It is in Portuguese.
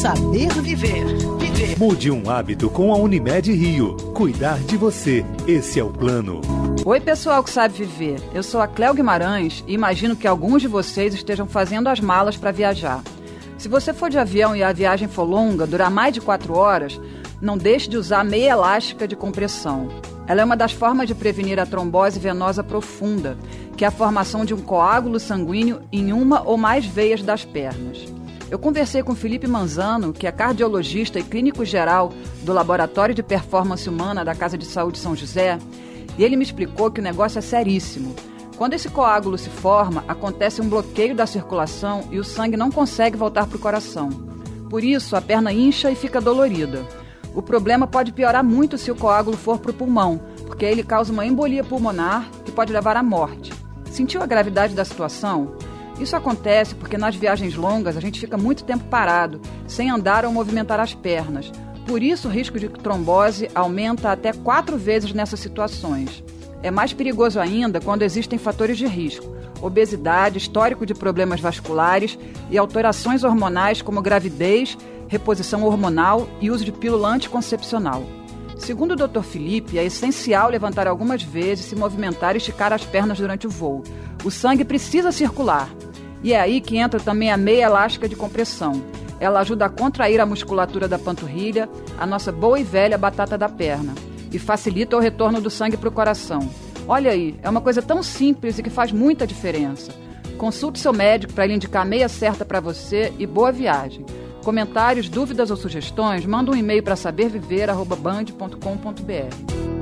Saber viver. Viver. Mude um hábito com a Unimed Rio. Cuidar de você. Esse é o plano. Oi, pessoal que sabe viver. Eu sou a Cléo Guimarães e imagino que alguns de vocês estejam fazendo as malas para viajar. Se você for de avião e a viagem for longa, durar mais de quatro horas, não deixe de usar meia elástica de compressão. Ela é uma das formas de prevenir a trombose venosa profunda, que é a formação de um coágulo sanguíneo em uma ou mais veias das pernas. Eu conversei com Felipe Manzano, que é cardiologista e clínico geral do Laboratório de Performance Humana da Casa de Saúde São José, e ele me explicou que o negócio é seríssimo. Quando esse coágulo se forma, acontece um bloqueio da circulação e o sangue não consegue voltar para o coração. Por isso, a perna incha e fica dolorida. O problema pode piorar muito se o coágulo for para o pulmão, porque ele causa uma embolia pulmonar que pode levar à morte. Sentiu a gravidade da situação? Isso acontece porque nas viagens longas a gente fica muito tempo parado, sem andar ou movimentar as pernas. Por isso, o risco de trombose aumenta até quatro vezes nessas situações. É mais perigoso ainda quando existem fatores de risco, obesidade, histórico de problemas vasculares e alterações hormonais como gravidez reposição hormonal e uso de pílula anticoncepcional. Segundo o Dr. Felipe, é essencial levantar algumas vezes, se movimentar e esticar as pernas durante o voo. O sangue precisa circular. E é aí que entra também a meia elástica de compressão. Ela ajuda a contrair a musculatura da panturrilha, a nossa boa e velha batata da perna, e facilita o retorno do sangue para o coração. Olha aí, é uma coisa tão simples e que faz muita diferença. Consulte seu médico para ele indicar a meia certa para você e boa viagem. Comentários, dúvidas ou sugestões, manda um e-mail para saberviver.band.com.br.